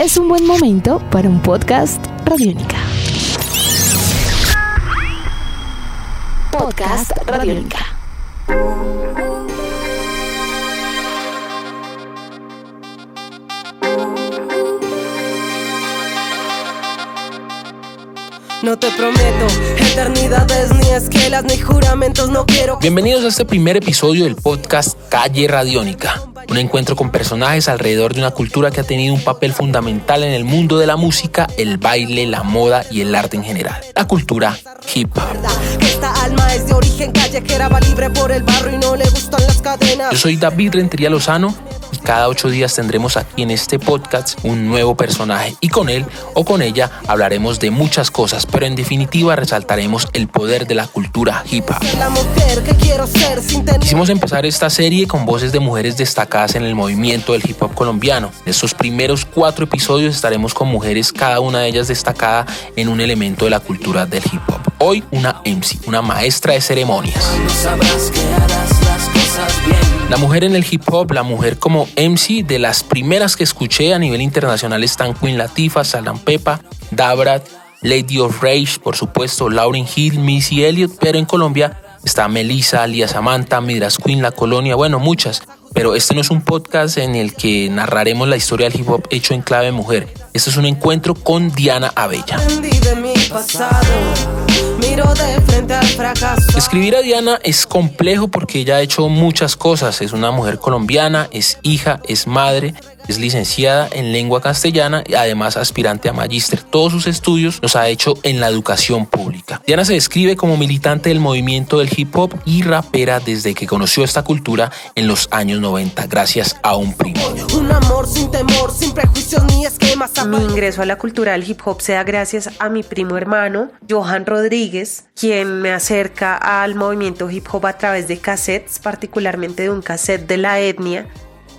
es un buen momento para un podcast Radiónica. Podcast Radiónica. No te prometo eternidades, ni esquelas, ni juramentos, no quiero. Bienvenidos a este primer episodio del podcast Calle Radiónica, un encuentro con personajes alrededor de una cultura que ha tenido un papel fundamental en el mundo de la música, el baile, la moda y el arte en general. La cultura hip hop. Yo soy David Rentería Lozano cada ocho días tendremos aquí en este podcast un nuevo personaje y con él o con ella hablaremos de muchas cosas, pero en definitiva resaltaremos el poder de la cultura hip hop. Quisimos empezar esta serie con voces de mujeres destacadas en el movimiento del hip hop colombiano. En estos primeros cuatro episodios estaremos con mujeres, cada una de ellas destacada en un elemento de la cultura del hip hop. Hoy una MC, una maestra de ceremonias. La mujer en el hip hop, la mujer como MC, de las primeras que escuché a nivel internacional están Queen Latifah, Salam Pepa, Dabrat, Lady of Rage, por supuesto, Lauryn Hill, Missy Elliott, pero en Colombia está Melissa, Lía Samantha, Midras Queen, La Colonia, bueno, muchas. Pero este no es un podcast en el que narraremos la historia del hip hop hecho en clave mujer. Este es un encuentro con Diana Abella. Escribir a Diana es complejo porque ella ha hecho muchas cosas. Es una mujer colombiana, es hija, es madre, es licenciada en lengua castellana y además aspirante a magíster. Todos sus estudios los ha hecho en la educación pública. Diana se describe como militante del movimiento del hip hop y rapera desde que conoció esta cultura en los años 90 gracias a un primo. Un amor sin temor, sin prejuicios ni esquemas. Mi ingreso a la cultura del hip hop se da gracias a mi primo hermano, Johan Rodríguez, quien me acerca al movimiento hip hop a través de cassettes, particularmente de un cassette de la etnia.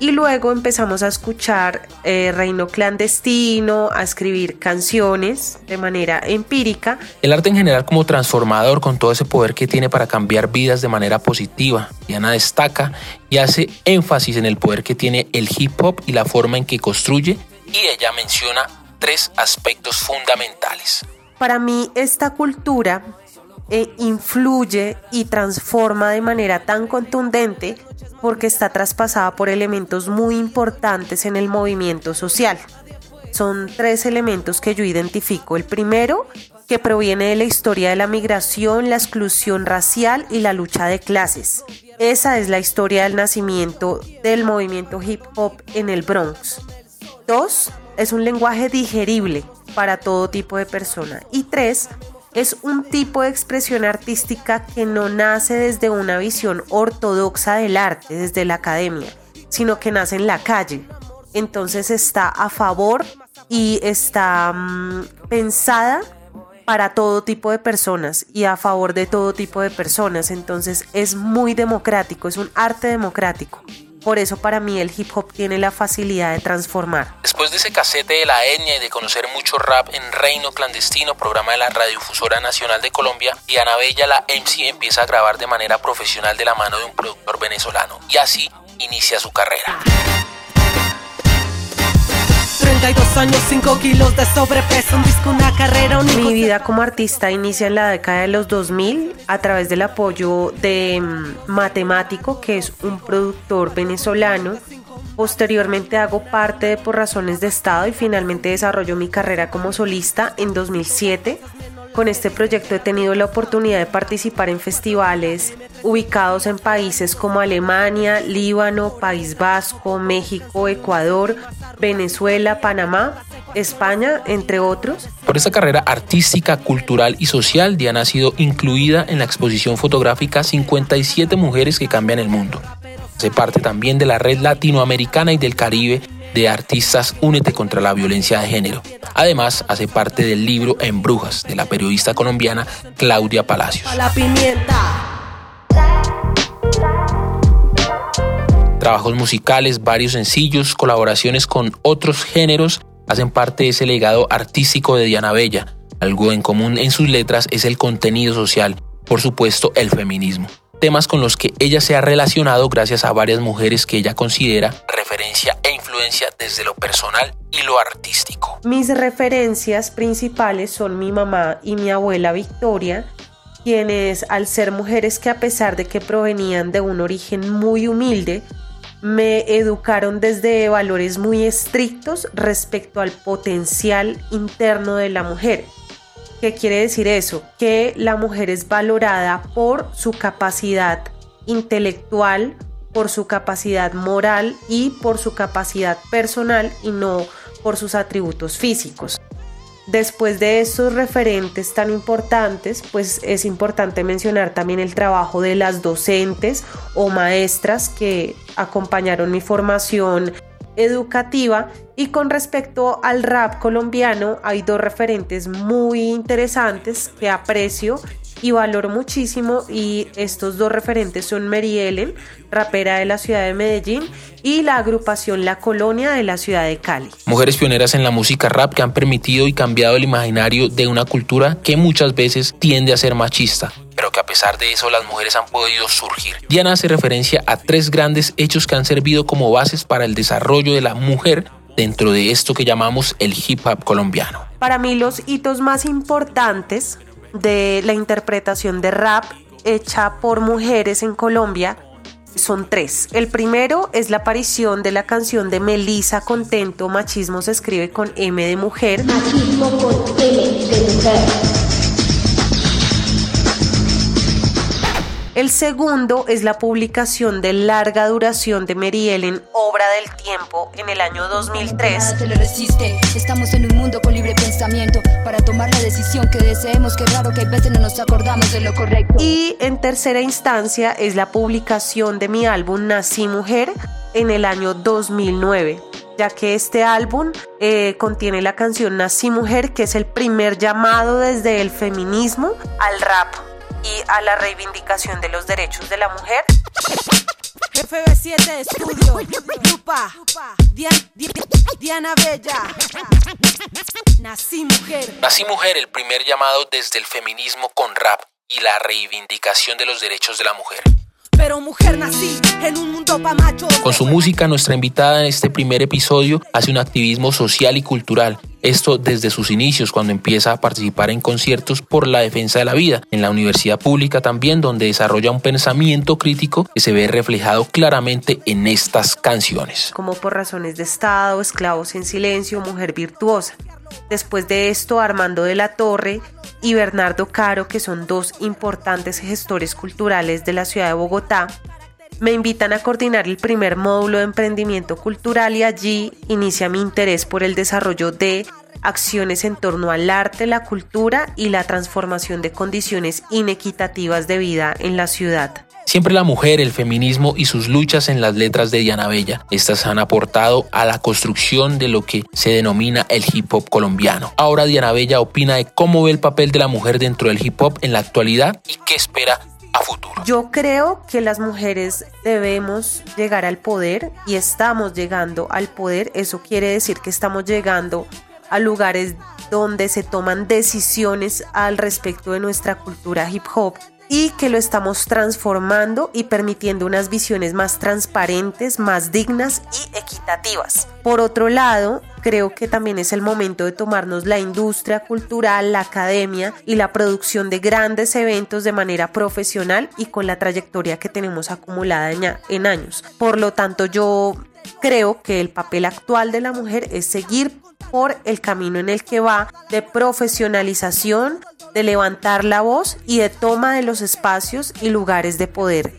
Y luego empezamos a escuchar eh, Reino Clandestino, a escribir canciones de manera empírica. El arte en general como transformador con todo ese poder que tiene para cambiar vidas de manera positiva. Diana destaca y hace énfasis en el poder que tiene el hip hop y la forma en que construye y ella menciona tres aspectos fundamentales. Para mí esta cultura eh, influye y transforma de manera tan contundente porque está traspasada por elementos muy importantes en el movimiento social. Son tres elementos que yo identifico. El primero, que proviene de la historia de la migración, la exclusión racial y la lucha de clases. Esa es la historia del nacimiento del movimiento hip hop en el Bronx. Dos, es un lenguaje digerible para todo tipo de persona. Y tres, es un tipo de expresión artística que no nace desde una visión ortodoxa del arte, desde la academia, sino que nace en la calle. Entonces está a favor y está mm, pensada para todo tipo de personas y a favor de todo tipo de personas. Entonces es muy democrático, es un arte democrático. Por eso para mí el hip hop tiene la facilidad de transformar. Después de ese casete de la etnia y de conocer mucho rap en Reino Clandestino, programa de la Radiodifusora Nacional de Colombia, Diana Bella, la MC, empieza a grabar de manera profesional de la mano de un productor venezolano y así inicia su carrera. 32 años, 5 kilos de sobrepeso, un disco, una carrera, un Mi vida como artista inicia en la década de los 2000 a través del apoyo de mm, Matemático, que es un productor venezolano. Posteriormente hago parte de Por Razones de Estado y finalmente desarrollo mi carrera como solista en 2007. Con este proyecto he tenido la oportunidad de participar en festivales ubicados en países como Alemania, Líbano, País Vasco, México, Ecuador, Venezuela, Panamá, España, entre otros. Por esta carrera artística, cultural y social, Diana ha sido incluida en la exposición fotográfica 57 mujeres que cambian el mundo. Hace parte también de la red latinoamericana y del Caribe de artistas Únete contra la violencia de género. Además, hace parte del libro En Brujas de la periodista colombiana Claudia Palacios. la pimienta. Trabajos musicales, varios sencillos, colaboraciones con otros géneros hacen parte de ese legado artístico de Diana Bella. Algo en común en sus letras es el contenido social, por supuesto el feminismo. temas con los que ella se ha relacionado gracias a varias mujeres que ella considera referencia e influencia desde lo personal y lo artístico. Mis referencias principales son mi mamá y mi abuela Victoria, quienes al ser mujeres que a pesar de que provenían de un origen muy humilde, me educaron desde valores muy estrictos respecto al potencial interno de la mujer. ¿Qué quiere decir eso? Que la mujer es valorada por su capacidad intelectual, por su capacidad moral y por su capacidad personal y no por sus atributos físicos. Después de estos referentes tan importantes, pues es importante mencionar también el trabajo de las docentes o maestras que acompañaron mi formación educativa. Y con respecto al rap colombiano hay dos referentes muy interesantes que aprecio y valoro muchísimo y estos dos referentes son Mary Ellen, rapera de la ciudad de Medellín y la agrupación La Colonia de la ciudad de Cali. Mujeres pioneras en la música rap que han permitido y cambiado el imaginario de una cultura que muchas veces tiende a ser machista pero que a pesar de eso las mujeres han podido surgir. Diana hace referencia a tres grandes hechos que han servido como bases para el desarrollo de la mujer dentro de esto que llamamos el hip hop colombiano. Para mí los hitos más importantes de la interpretación de rap hecha por mujeres en Colombia son tres. El primero es la aparición de la canción de Melissa Contento, Machismo se escribe con M de mujer. Machismo con M de mujer. El segundo es la publicación de larga duración de Mary Ellen, Obra del Tiempo, en el año 2003. Estamos en un mundo con libre pensamiento para tomar la decisión que deseemos, que raro que a veces no nos acordamos de lo correcto. Y en tercera instancia es la publicación de mi álbum Nací Mujer en el año 2009 ya que este álbum eh, contiene la canción Nací Mujer, que es el primer llamado desde el feminismo al rap y a la reivindicación de los derechos de la mujer. FB7 Estudio, Lupa, Diana Bella. Nací Mujer. Nací Mujer, el primer llamado desde el feminismo con rap y la reivindicación de los derechos de la mujer pero mujer nací en un mundo pa' macho. Con su música, nuestra invitada en este primer episodio hace un activismo social y cultural. Esto desde sus inicios, cuando empieza a participar en conciertos por la defensa de la vida, en la universidad pública también, donde desarrolla un pensamiento crítico que se ve reflejado claramente en estas canciones. Como por razones de Estado, esclavos en silencio, mujer virtuosa. Después de esto, Armando de la Torre y Bernardo Caro, que son dos importantes gestores culturales de la ciudad de Bogotá, me invitan a coordinar el primer módulo de emprendimiento cultural y allí inicia mi interés por el desarrollo de acciones en torno al arte, la cultura y la transformación de condiciones inequitativas de vida en la ciudad. Siempre la mujer, el feminismo y sus luchas en las letras de Diana Bella. Estas han aportado a la construcción de lo que se denomina el hip hop colombiano. Ahora Diana Bella opina de cómo ve el papel de la mujer dentro del hip hop en la actualidad y qué espera Yo creo que las mujeres debemos llegar al poder y estamos llegando al poder. Eso quiere decir que estamos llegando a lugares donde se toman decisiones al respecto de nuestra cultura hip hop y que lo estamos transformando y permitiendo unas visiones más transparentes, más dignas y equitativas. Por otro lado, creo que también es el momento de tomarnos la industria cultural, la academia y la producción de grandes eventos de manera profesional y con la trayectoria que tenemos acumulada en años. Por lo tanto, yo creo que el papel actual de la mujer es seguir por el camino en el que va de profesionalización, de levantar la voz y de toma de los espacios y lugares de poder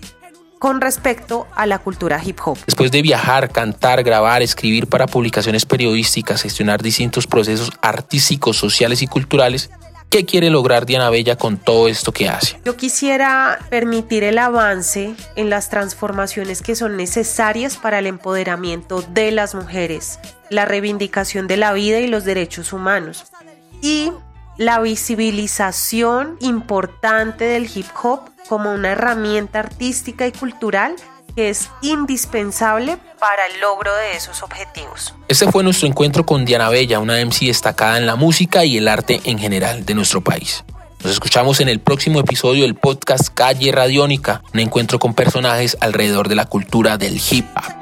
con respecto a la cultura hip hop. Después de viajar, cantar, grabar, escribir para publicaciones periodísticas, gestionar distintos procesos artísticos, sociales y culturales, ¿Qué quiere lograr Diana Bella con todo esto que hace? Yo quisiera permitir el avance en las transformaciones que son necesarias para el empoderamiento de las mujeres, la reivindicación de la vida y los derechos humanos y la visibilización importante del hip hop como una herramienta artística y cultural que es indispensable para el logro de esos objetivos. Este fue nuestro encuentro con Diana Bella, una MC destacada en la música y el arte en general de nuestro país. Nos escuchamos en el próximo episodio del podcast Calle Radiónica, un encuentro con personajes alrededor de la cultura del hip hop.